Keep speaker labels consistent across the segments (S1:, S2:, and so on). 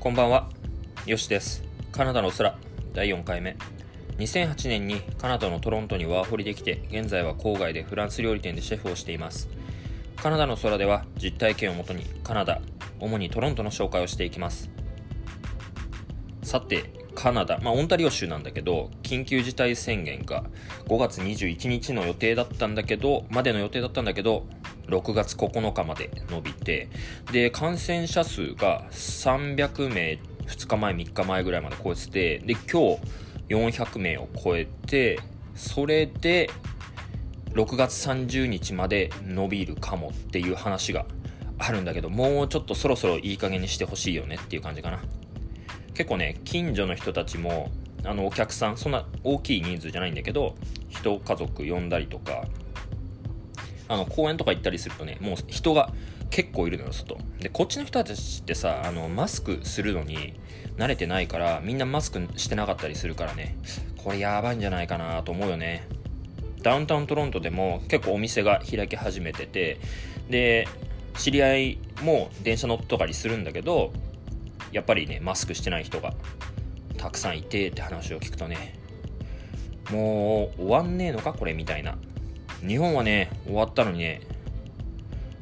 S1: こんばんは、よしです。カナダの空、第4回目。2008年にカナダのトロントにワーホリできて、現在は郊外でフランス料理店でシェフをしています。カナダの空では実体験をもとにカナダ、主にトロントの紹介をしていきます。さて、カナダ、まあ、オンタリオ州なんだけど、緊急事態宣言が5月21日の予定だったんだけど、までの予定だったんだけど、6月9日まで伸びて、で、感染者数が300名、2日前、3日前ぐらいまで超えてて、で、今日400名を超えて、それで、6月30日まで伸びるかもっていう話があるんだけど、もうちょっとそろそろいい加減にしてほしいよねっていう感じかな。結構ね、近所の人たちも、あの、お客さん、そんな大きい人数じゃないんだけど、人、家族呼んだりとか、あの、公園とか行ったりするとね、もう人が結構いるのよ、外。で、こっちの人たちってさ、あの、マスクするのに慣れてないから、みんなマスクしてなかったりするからね、これやばいんじゃないかなと思うよね。ダウンタウントロントでも結構お店が開き始めてて、で、知り合いも電車乗っとかりするんだけど、やっぱりね、マスクしてない人がたくさんいてって話を聞くとね、もう終わんねえのかこれみたいな。日本はね、終わったのにね、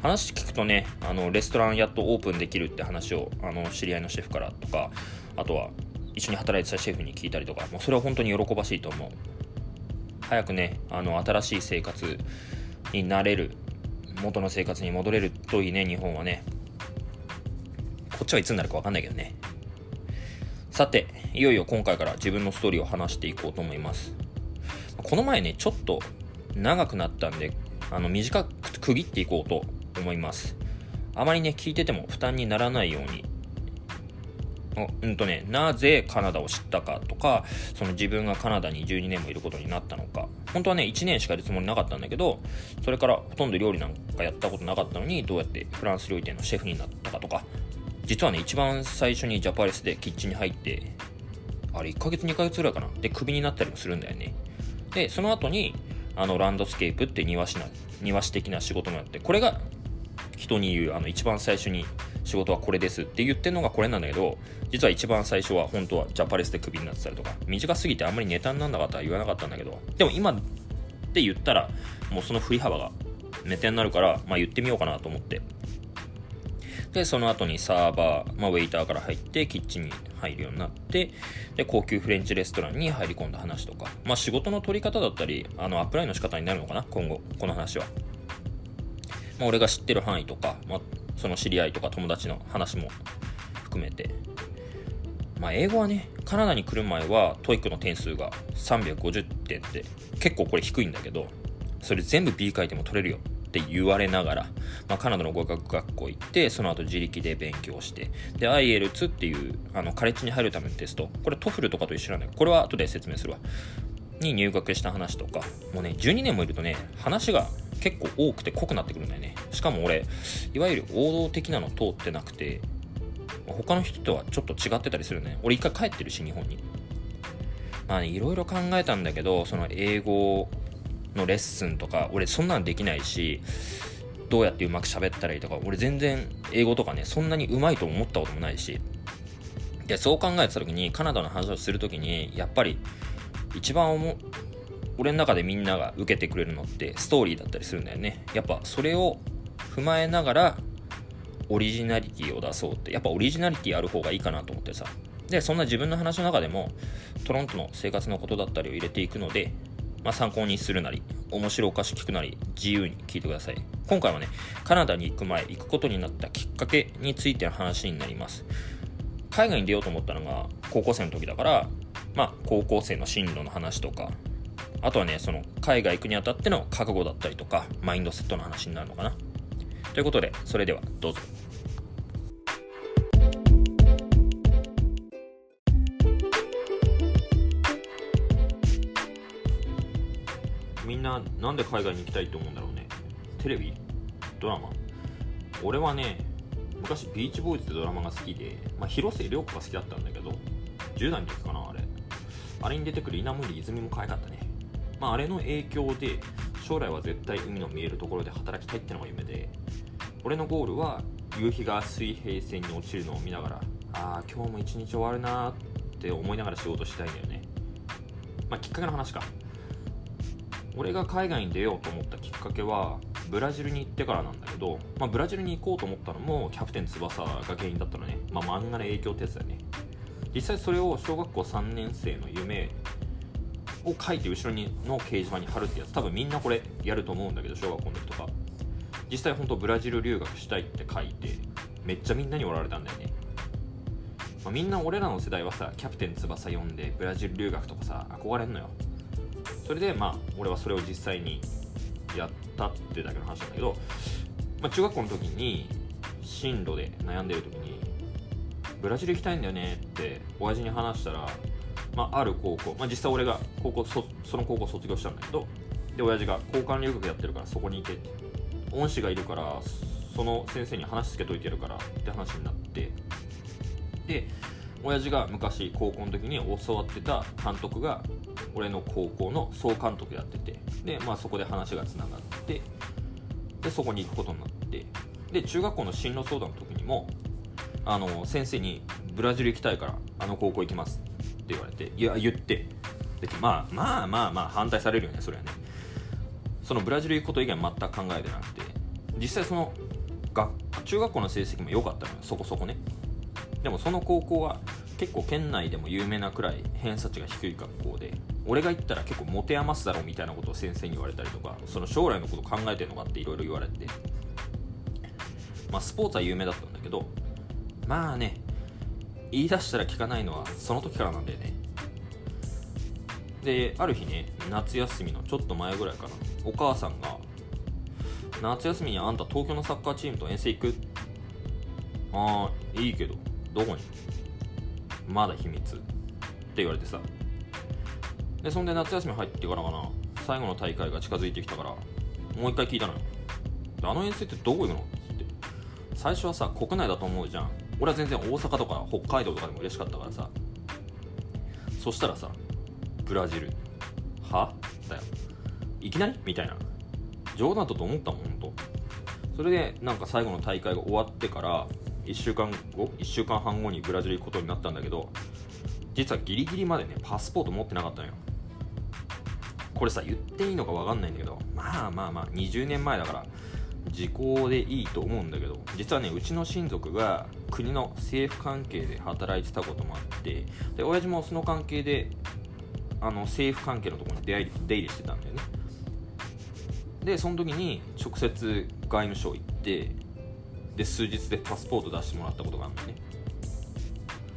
S1: 話聞くとね、あの、レストランやっとオープンできるって話を、あの、知り合いのシェフからとか、あとは、一緒に働いてたシェフに聞いたりとか、もうそれは本当に喜ばしいと思う。早くね、あの、新しい生活になれる、元の生活に戻れるといいね、日本はね。こっちはいつになるかわかんないけどね。さて、いよいよ今回から自分のストーリーを話していこうと思います。この前ね、ちょっと長くなったんで、あの、短く区切っていこうと思います。あまりね、聞いてても負担にならないように。うんとね、なぜカナダを知ったかとか、その自分がカナダに12年もいることになったのか。本当はね、1年しかいるつもりなかったんだけど、それからほとんど料理なんかやったことなかったのに、どうやってフランス料理店のシェフになったかとか、実はね、一番最初にジャパレスでキッチンに入って、あれ1ヶ月2ヶ月ぐらいかな。で、クビになったりもするんだよね。で、その後に、あの、ランドスケープって庭師な、庭師的な仕事もやって、これが人に言う、あの、一番最初に仕事はこれですって言ってるのがこれなんだけど、実は一番最初は本当はジャパレスでクビになってたりとか、短すぎてあんまりネタにならなかったら言わなかったんだけど、でも今って言ったら、もうその振り幅がネタになるから、まあ言ってみようかなと思って。で、その後にサーバー、まあ、ウェイターから入って、キッチンに入るようになって、で、高級フレンチレストランに入り込んだ話とか、まあ、仕事の取り方だったり、あの、アプライの仕方になるのかな、今後、この話は。まあ、俺が知ってる範囲とか、まあ、その知り合いとか友達の話も含めて、まあ、英語はね、カナダに来る前は、 TOEIC の点数が350点って、結構これ低いんだけど、それ全部 B 書いても取れるよ。って言われながら、まあ、カナダの語学学校行って、その後自力で勉強して、で、IELTS っていう、あの、カレッジに入るためのテスト、これ TOEFL とかと一緒なんだけど、これは後で説明するわ。に入学した話とか、もうね、12年もいるとね、話が結構多くて濃くなってくるんだよね。しかも俺、いわゆる王道的なの通ってなくて、他の人とはちょっと違ってたりするね。俺一回帰ってるし、日本に。まあね、いろいろ考えたんだけど、その英語のレッスンとか、俺そんなんできないし、どうやってうまく喋ったらいいとか、俺全然英語とかね、そんなにうまいと思ったこともないし、で、そう考えてた時に、カナダの話をする時に、やっぱり、一番思俺の中でみんなが受けてくれるのってストーリーだったりするんだよね。やっぱそれを踏まえながら、オリジナリティを出そうって、やっぱオリジナリティある方がいいかなと思ってさ。で、そんな自分の話の中でも、トロントの生活のことだったりを入れていくので、まあ、参考にするなり、面白おかしく聞くなり、自由に聞いてください。今回はね、カナダに行く前、行くことになったきっかけについての話になります。海外に出ようと思ったのが高校生の時だから、まあ、高校生の進路の話とか、あとはね、その海外行くにあたっての覚悟だったりとか、マインドセットの話になるのかな。ということで、それではどうぞ。なんで海外に行きたいと思うんだろうね。テレビ？ドラマ？俺はね、昔ビーチボーイズってドラマが好きで、まあ、広末涼子が好きだったんだけど、10代の時かな、あれ。あれに出てくる稲森泉も可愛かったね。まあ、あれの影響で、将来は絶対海の見えるところで働きたいってのが夢で、俺のゴールは夕日が水平線に落ちるのを見ながら、ああ今日も一日終わるなって思いながら仕事したいんだよねまあきっかけの話か俺が海外に出ようと思ったきっかけはブラジルに行ってからなんだけど、まあ、ブラジルに行こうと思ったのもキャプテン翼が原因だったのね、まあ、漫画の影響ってやつだよね。実際それを小学校3年生の夢を書いて後ろにの掲示板に貼るってやつ。多分みんなこれやると思うんだけど小学校の時とか。実際本当ブラジル留学したいって書いてめっちゃみんなにおられたんだよね、まあ、みんな俺らの世代はさキャプテン翼読んでブラジル留学とかさ憧れんのよ。それでまあ俺はそれを実際にやったってだけの話なんだけど、まあ、中学校の時に進路で悩んでる時にブラジル行きたいんだよねって親父に話したら、まあ、ある高校、まあ、実際俺が高校そその高校卒業したんだけどで親父が交換留学やってるからそこに行けって。恩師がいるからその先生に話つけといてやるからって話になって。で親父が昔高校の時に教わってた監督が俺の高校の総監督やっててで、まあ、そこで話がつながってでそこに行くことになってで中学校の進路相談の時にもあの先生に「ブラジル行きたいからあの高校行きます」って言われていや言ってでまあまあまあまあ反対されるよねそれはね。そのブラジル行くこと以外全く考えてなくて実際そのが中学校の成績も良かったのよそこそこね。でもその高校は結構県内でも有名なくらい偏差値が低い学校で俺が行ったら結構持て余すだろみたいなことを先生に言われたりとかその将来のこと考えてるのかっていろいろ言われてまあスポーツは有名だったんだけどまあね言い出したら聞かないのはその時からなんだよねである日ね夏休みのちょっと前ぐらいかなお母さんが「夏休みにあんた東京のサッカーチームと遠征行く?」ああいいけどどこに？まだ秘密って言われてさ。でそんで夏休み入ってからかな。最後の大会が近づいてきたからもう一回聞いたのよ。あの遠征ってどこ行くの？って。最初はさ国内だと思うじゃん。俺は全然大阪とか北海道とかでも嬉しかったからさ。そしたらさブラジル。は？だよ。いきなり？みたいな。冗談だと思ったもんほんと。それでなんか最後の大会が終わってから1週間後1週間半後にブラジル行くことになったんだけど実はギリギリまでねパスポート持ってなかったのよ。これさ言っていいのか分かんないんだけどまあまあまあ20年前だから時効でいいと思うんだけど実はねうちの親族が国の政府関係で働いてたこともあってで親父もその関係であの政府関係のところに出入り出入りしてたんだよね。でその時に直接外務省行ってで数日でパスポート出してもらったことがあるんだよね。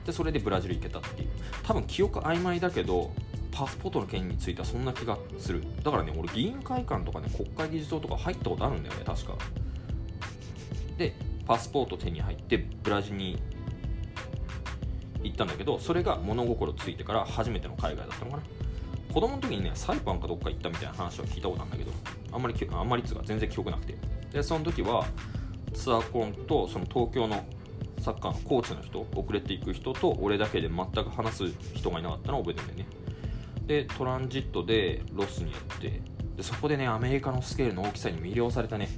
S1: でそれでブラジル行けたっていう。多分記憶曖昧だけどパスポートの件についてはそんな気がする。だからね俺議員会館とかね国会議事堂とか入ったことあるんだよね確か。でパスポート手に入ってブラジルに行ったんだけどそれが物心ついてから初めての海外だったのかな。子供の時にねサイパンかどっか行ったみたいな話は聞いたことあるんだけどあんまりあんまりつうか全然記憶なくて。でその時はツアーコンとその東京のサッカーのコーチの人遅れていく人と俺だけで全く話す人がいなかったのを覚えてるんだよね。でトランジットでロスにやってでそこでねアメリカのスケールの大きさに魅了されたね。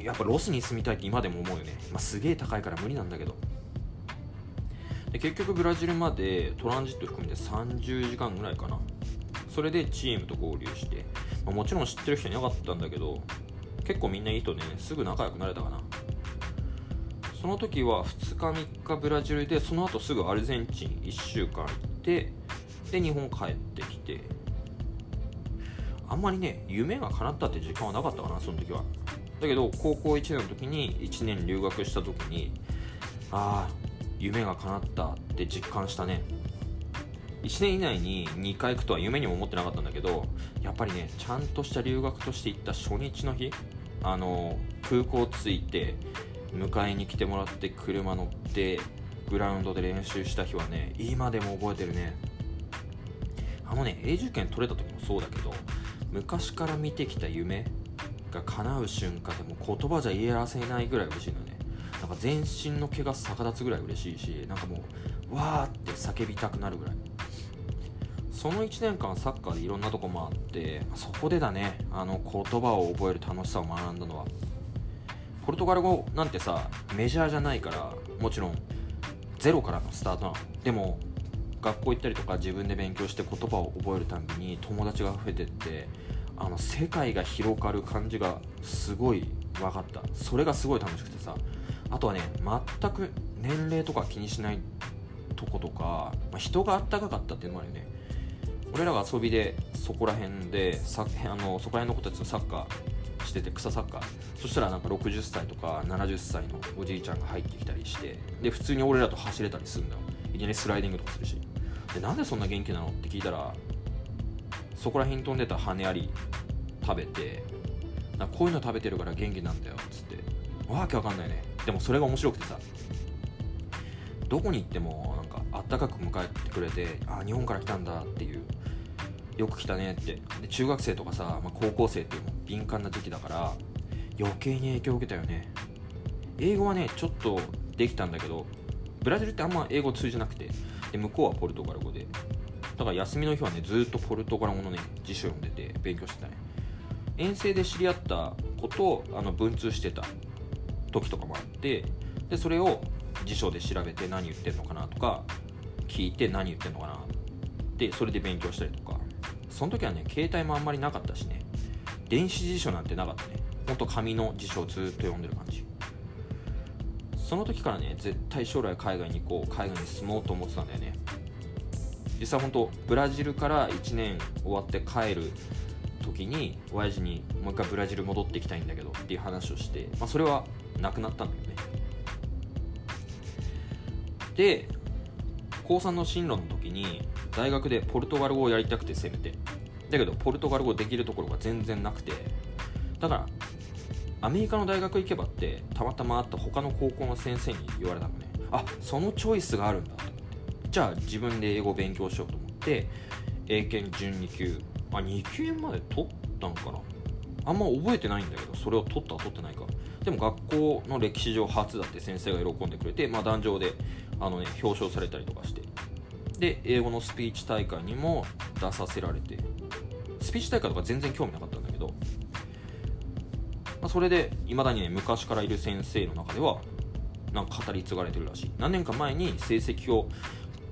S1: やっぱロスに住みたいって今でも思うよね、まあ、すげえ高いから無理なんだけど。で結局ブラジルまでトランジット含めて30時間ぐらいかな。それでチームと合流して、まあ、もちろん知ってる人いなかったんだけど結構みんないい人ね。すぐ仲良くなれたかな。その時は2日3日ブラジルでその後すぐアルゼンチン1週間行ってで日本帰ってきて。あんまりね夢が叶ったって時間はなかったかなその時は。だけど高校1年の時に1年留学した時にああ夢が叶ったって実感したね。1年以内に2回行くとは夢にも思ってなかったんだけどやっぱりねちゃんとした留学として行った初日の日あの空港着いて迎えに来てもらって車乗ってグラウンドで練習した日はね今でも覚えてるね。あのね永住権取れた時もそうだけど昔から見てきた夢が叶う瞬間でも言葉じゃ言い表せないぐらい嬉しいのね。なんか全身の毛が逆立つぐらい嬉しいしなんかもうわーって叫びたくなるぐらい。その1年間サッカーでいろんなとこもあってそこでだねあの言葉を覚える楽しさを学んだのは。ポルトガル語なんてさメジャーじゃないからもちろんゼロからのスタートなの。でも学校行ったりとか自分で勉強して言葉を覚えるたびに友達が増えてってあの世界が広がる感じがすごい分かった。それがすごい楽しくてさ。あとはね全く年齢とか気にしないとことか、まあ、人があったかかったっていうのもあるよね。俺らが遊びでそこら辺でさあのそこら辺の子たちとサッカーしてて草サッカー。そしたらなんか60歳とか70歳のおじいちゃんが入ってきたりしてで普通に俺らと走れたりするんだよ。いきなりスライディングとかするし。でなんでそんな元気なのって聞いたらそこら辺飛んでた羽あり食べてなこういうの食べてるから元気なんだよっつって。わけわかんないね。でもそれが面白くてさどこに行ってもなんかあったかく迎えてくれてあ日本から来たんだっていうよく来たねって。で中学生とかさ、まあ、高校生っていうも敏感な時期だから余計に影響を受けたよね。英語はねちょっとできたんだけどブラジルってあんま英語通じなくてで向こうはポルトガル語で。だから休みの日はねずっとポルトガル語のね辞書読んでて勉強してたね。遠征で知り合ったことあの文通してた時とかもあってでそれを辞書で調べて何言ってんのかなとか聞いて何言ってんのかなでそれで勉強したりとか。その時はね携帯もあんまりなかったしね。電子辞書なんてなかったね。ほんと紙の辞書をずっと読んでる感じ。その時からね絶対将来海外に行こう海外に住もうと思ってたんだよね。実際本当ブラジルから1年終わって帰る時に親父にもう一回ブラジル戻ってきたいんだけどっていう話をして、まあ、それはなくなったんだよね。で高3の進路の時に大学でポルトガル語をやりたくてせめて。だけどポルトガル語できるところが全然なくて。だからアメリカの大学行けばってたまたま会った他の高校の先生に言われたのね。あそのチョイスがあるんだと。思ってじゃあ自分で英語を勉強しようと思って英検準2級。あ2級まで取ったんかな。あんま覚えてないんだけどそれを取った取ってないか。でも学校の歴史上初だって先生が喜んでくれて、まあ、壇上であの、ね、表彰されたりとかして。で英語のスピーチ大会にも出させられてスピーチ大会とか全然興味なかったんだけど、まあ、それでいまだにね昔からいる先生の中ではなんか語り継がれてるらしい。何年か前に成績を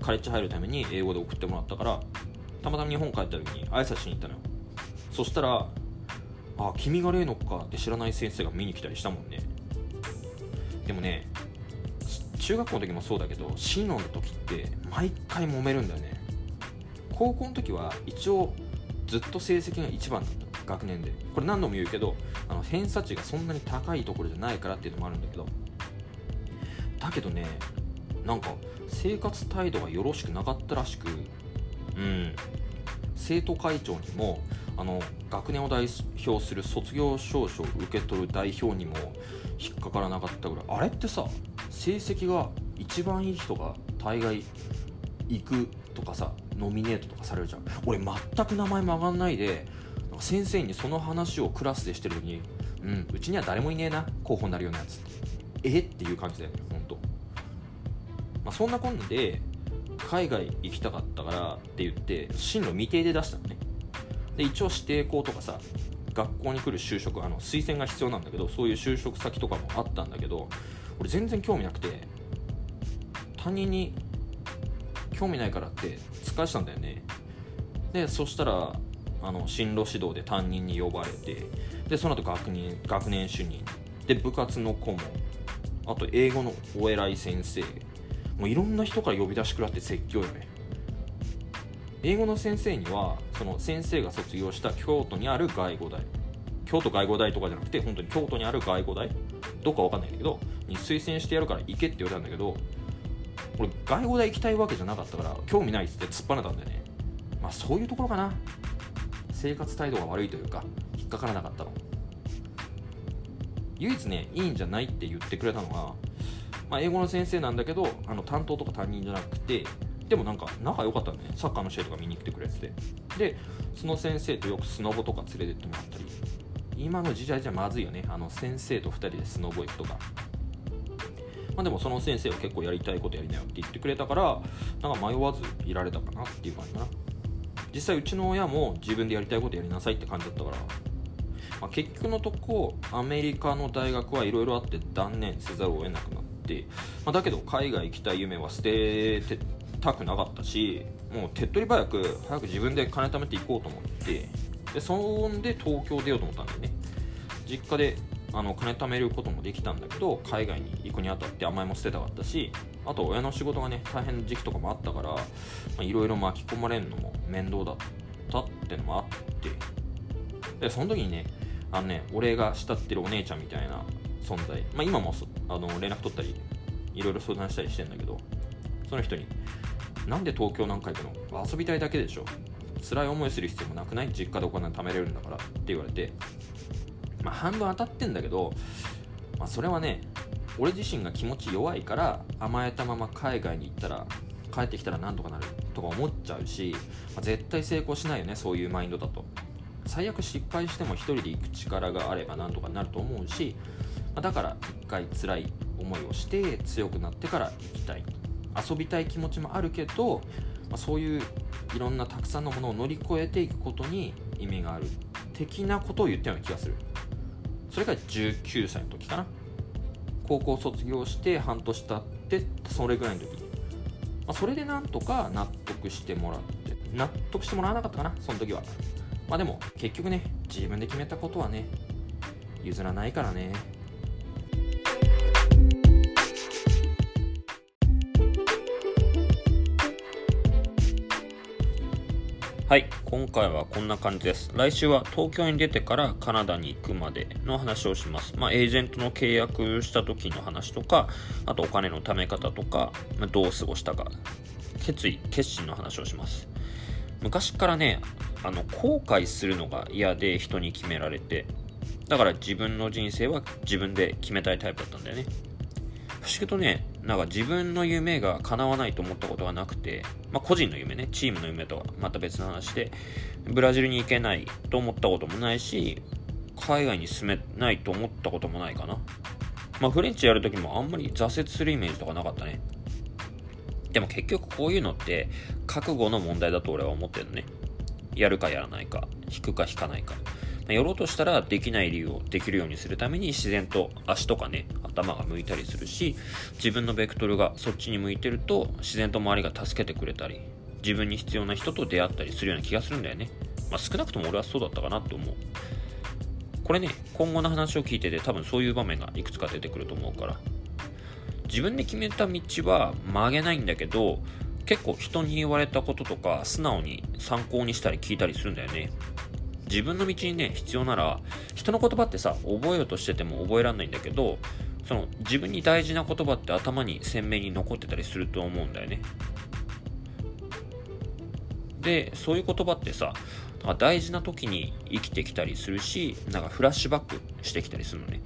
S1: カレッジ入るために英語で送ってもらったからたまたま日本帰った時に挨拶しに行ったのよ。そしたら「あ君が例のか」って知らない先生が見に来たりしたもんね。でもね中学校の時もそうだけど進路の時って毎回揉めるんだよね。高校の時は一応ずっと成績が一番だった学年で。これ何度も言うけどあの偏差値がそんなに高いところじゃないからっていうのもあるんだけど。だけどねなんか生活態度がよろしくなかったらしくうん。生徒会長にもあの学年を代表する卒業証書を受け取る代表にも引っかからなかったぐらい。あれってさ成績が一番いい人が大概行くとかさノミネートとかされるじゃん。俺全く名前も上がんないで先生にその話をクラスでしてる時にうんうちには誰もいねえな候補になるようなやつえ？っていう感じだよねほんと、まあ、そんなこんなで海外行きたかったからって言って進路未定で出したのね。で一応指定校とかさ学校に来る就職あの推薦が必要なんだけどそういう就職先とかもあったんだけど俺全然興味なくて他人に興味ないからって使わしたんだよね。でそしたらあの進路指導で担任に呼ばれてでその後学年学年主任で部活の顧問あと英語のお偉い先生もういろんな人から呼び出しくらって説教よね。英語の先生にはその先生が卒業した京都にある外語大。京都外語大とかじゃなくて本当に京都にある外語大。どこかわかんないんだけどに推薦してやるから行けって言われたんだけど俺外語大行きたいわけじゃなかったから興味ないっつって突っ張ねたんだよね。まあそういうところかな。生活態度が悪いというか引っかからなかったの。唯一ねいいんじゃないって言ってくれたのは、まあ、英語の先生なんだけどあの担当とか担任じゃなくてでもなんか仲良かったんだね。サッカーの試合とか見に来てくれてて。でその先生とよくスノボとか連れてってもらったり。今の時代じゃまずいよね。あの先生と2人でスノボ行くとか。まあ、でもその先生は結構やりたいことやりなよって言ってくれたからなんか迷わずいられたかなっていう感じかな。実際うちの親も自分でやりたいことやりなさいって感じだったから、まあ、結局のとこアメリカの大学はいろいろあって断念せざるを得なくなって、まあ、だけど海外行きたい夢は捨ててたくなかったしもう手っ取り早く早く自分で金貯めていこうと思ってでそんで東京出ようと思ったんだよね。実家であの金貯めることもできたんだけど海外に行くにあたって甘えも捨てたかったしあと親の仕事がね大変な時期とかもあったからいろいろ巻き込まれるのも面倒だったってのもあって。でその時にねあのね俺が慕ってるお姉ちゃんみたいな存在、まあ、今もあの連絡取ったりいろいろ相談したりしてんだけどその人に「なんで東京なんか行くの遊びたいだけでしょ？辛い思いする必要もなくない？実家でお金貯めれるんだから」って言われて。まあ半分当たってんだけど、まあ、それはね俺自身が気持ち弱いから甘えたまま海外に行ったら帰ってきたらなんとかなる。とか思っちゃうし、まあ、絶対成功しないよねそういうマインドだと。最悪失敗しても1人で行く力があればなんとかなると思うし、まあ、だから一回辛い思いをして強くなってから行きたい。遊びたい気持ちもあるけど、ま、そういういろんなたくさんのものを乗り越えていくことに意味がある的なことを言ったような気がする。それが19歳の時かな。高校卒業して半年経ってそれぐらいの時。に、まあ、それでなんとか納得してもらって納得してもらわなかったかなその時は。まあでも結局ね自分で決めたことはね譲らないからね。はい、今回はこんな感じです。来週は東京に出てからカナダに行くまでの話をします。まあ、エージェントの契約した時の話とか、あとお金の貯め方とか、まあ、どう過ごしたか、決意、決心の話をします。昔からね、あの、後悔するのが嫌で人に決められて、だから自分の人生は自分で決めたいタイプだったんだよね。不思議とね、なんか自分の夢が叶わないと思ったことがなくて、まあ、個人の夢ね、チームの夢とはまた別の話で、ブラジルに行けないと思ったこともないし、海外に住めないと思ったこともないかな。まあ、フレンチやるときもあんまり挫折するイメージとかなかったね。でも結局こういうのって覚悟の問題だと俺は思ってるのね。やるかやらないか、引くか引かないか。やろうとしたらできない理由をできるようにするために自然と足とかね、頭が向いたりするし、自分のベクトルがそっちに向いてると自然と周りが助けてくれたり、自分に必要な人と出会ったりするような気がするんだよね。まあ、少なくとも俺はそうだったかなって思う。これね、今後の話を聞いてて多分そういう場面がいくつか出てくると思うから。自分で決めた道は曲げないんだけど、結構人に言われたこととか素直に参考にしたり聞いたりするんだよね。自分の道にね、必要なら、人の言葉ってさ、覚えようとしてても覚えられないんだけど、その自分に大事な言葉って頭に鮮明に残ってたりすると思うんだよね。で、そういう言葉ってさ、大事な時に生きてきたりするし、なんかフラッシュバックしてきたりするのね。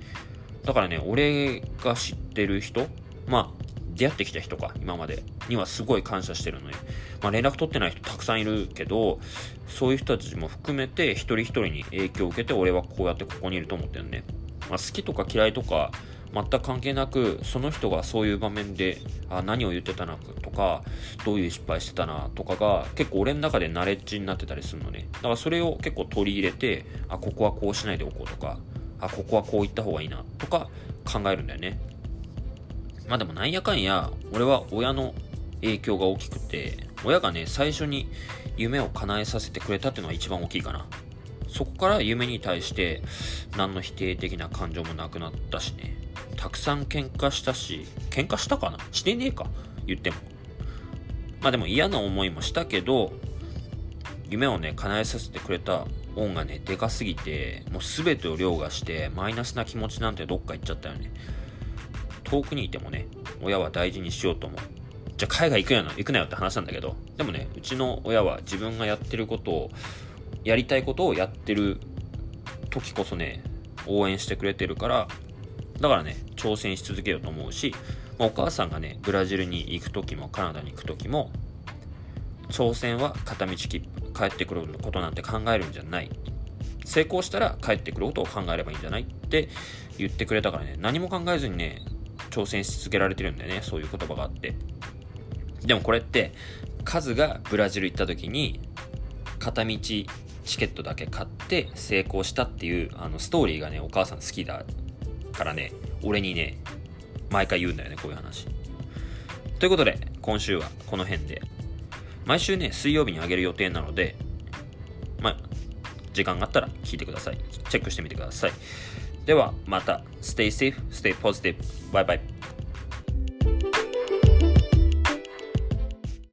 S1: だからね、俺が知ってる人、まあ、出会ってきた人か、今まで。にはすごい感謝してるので、まあ、連絡取ってない人たくさんいるけど、そういう人たちも含めて一人一人に影響を受けて俺はこうやってここにいると思ってるね。まあ、好きとか嫌いとか全く関係なくその人がそういう場面であ何を言ってたなとかどういう失敗してたなとかが結構俺の中でナレッジになってたりするのね。だからそれを結構取り入れてあここはこうしないでおこうとかあここはこう言った方がいいなとか考えるんだよね。まあでもなんやかんや、俺は親の影響が大きくて、親がね、最初に夢を叶えさせてくれたっていうのが一番大きいかな。そこから夢に対して何の否定的な感情もなくなったしね。たくさん喧嘩したし、喧嘩したかな？してねえか？言っても。まあでも嫌な思いもしたけど、夢をね、叶えさせてくれた恩がね、でかすぎて、もう全てを凌駕して、マイナスな気持ちなんてどっか行っちゃったよね。遠くにいてもね、親は大事にしようと思う。じゃあ海外行くやな、行くなよって話なんだけど、でもね、うちの親は自分がやってることを、やりたいことをやってる時こそね、応援してくれてるから、だからね、挑戦し続けようと思うし、まあ、お母さんがね、ブラジルに行く時もカナダに行く時も、挑戦は片道切符、帰ってくることなんて考えるんじゃない。成功したら帰ってくることを考えればいいんじゃないって言ってくれたからね、何も考えずにね、挑戦し続けられてるんでね、そういう言葉があって。でもこれって、カズがブラジル行った時に、片道チケットだけ買って成功したっていうあのストーリーがね、お母さん好きだからね、俺にね、毎回言うんだよね、こういう話。ということで、今週はこの辺で。毎週ね、水曜日にあげる予定なので、まあ、時間があったら聞いてください。チェックしてみてください。ではまた Stay safe, stay positive. バイバイ。